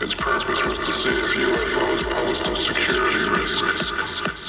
Its purpose was to see if UFOs posed a security risk.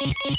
Thank you.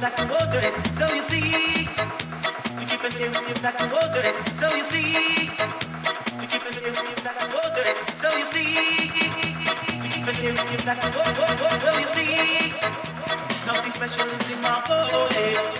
So you see, to keep and give it's like a road trip. So you see, to keep and give it's. So you see, to keep and give. So you see, something special is in my forehead.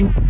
Thank